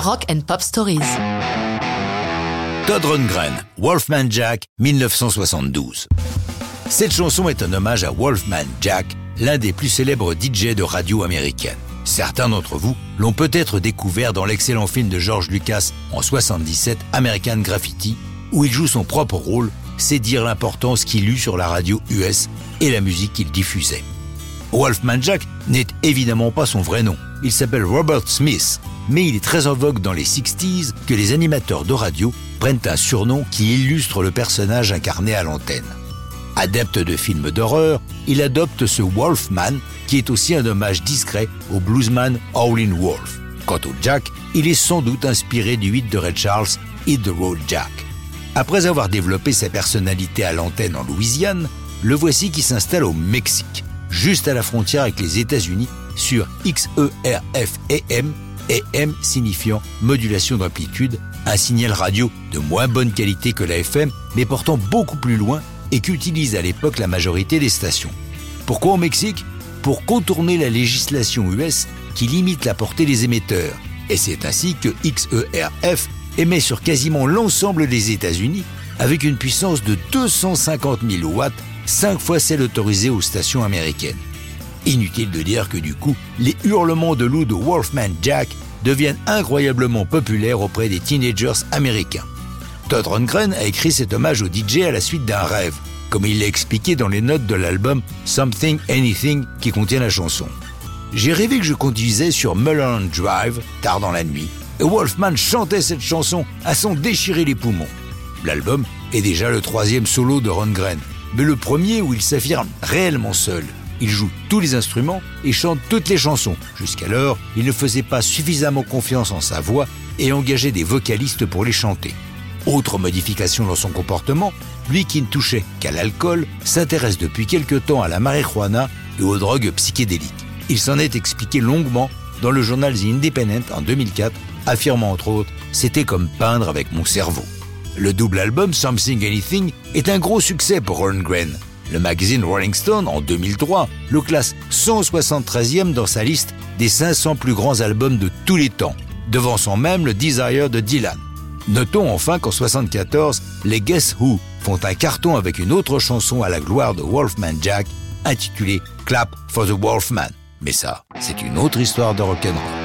Rock and Pop Stories. Todd Rundgren, Wolfman Jack, 1972. Cette chanson est un hommage à Wolfman Jack, l'un des plus célèbres DJ de radio américaine. Certains d'entre vous l'ont peut-être découvert dans l'excellent film de George Lucas en 77, American Graffiti, où il joue son propre rôle, c'est dire l'importance qu'il eut sur la radio US et la musique qu'il diffusait. Wolfman Jack n'est évidemment pas son vrai nom. Il s'appelle Robert Smith, mais il est très en vogue dans les 60s que les animateurs de radio prennent un surnom qui illustre le personnage incarné à l'antenne. Adepte de films d'horreur, il adopte ce Wolfman, qui est aussi un hommage discret au bluesman Howlin' Wolf. Quant au Jack, il est sans doute inspiré du hit de Red Charles, Hit the Road Jack. Après avoir développé sa personnalité à l'antenne en Louisiane, le voici qui s'installe au Mexique, juste à la frontière avec les États-Unis, sur XERF-AM, AM signifiant modulation d'amplitude, un signal radio de moins bonne qualité que la FM, mais portant beaucoup plus loin et qu'utilise à l'époque la majorité des stations. Pourquoi au Mexique? Pour contourner la législation US qui limite la portée des émetteurs. Et c'est ainsi que XERF émet sur quasiment l'ensemble des États-Unis avec une puissance de 250 000 watts, 5 fois celle autorisée aux stations américaines. Inutile de dire que du coup, les hurlements de loup de Wolfman Jack deviennent incroyablement populaires auprès des teenagers américains. Todd Rundgren a écrit cet hommage au DJ à la suite d'un rêve, comme il l'a expliqué dans les notes de l'album Something Anything qui contient la chanson. J'ai rêvé que je conduisais sur Mulholland Drive, tard dans la nuit, et Wolfman chantait cette chanson à son déchirer les poumons. L'album est déjà le troisième solo de Rundgren, mais le premier où il s'affirme réellement seul. Il joue tous les instruments et chante toutes les chansons. Jusqu'alors, il ne faisait pas suffisamment confiance en sa voix et engageait des vocalistes pour les chanter. Autre modification dans son comportement, lui qui ne touchait qu'à l'alcool, s'intéresse depuis quelque temps à la marijuana et aux drogues psychédéliques. Il s'en est expliqué longuement dans le journal The Independent en 2004, affirmant entre autres C'était comme peindre avec mon cerveau. Le double album Something Anything est un gros succès pour Rundgren. Le magazine Rolling Stone, en 2003, le classe 173e dans sa liste des 500 plus grands albums de tous les temps, devançant même le Desire de Dylan. Notons enfin qu'en 74, les Guess Who font un carton avec une autre chanson à la gloire de Wolfman Jack, intitulée Clap for the Wolfman. Mais ça, c'est une autre histoire de rock'n'roll.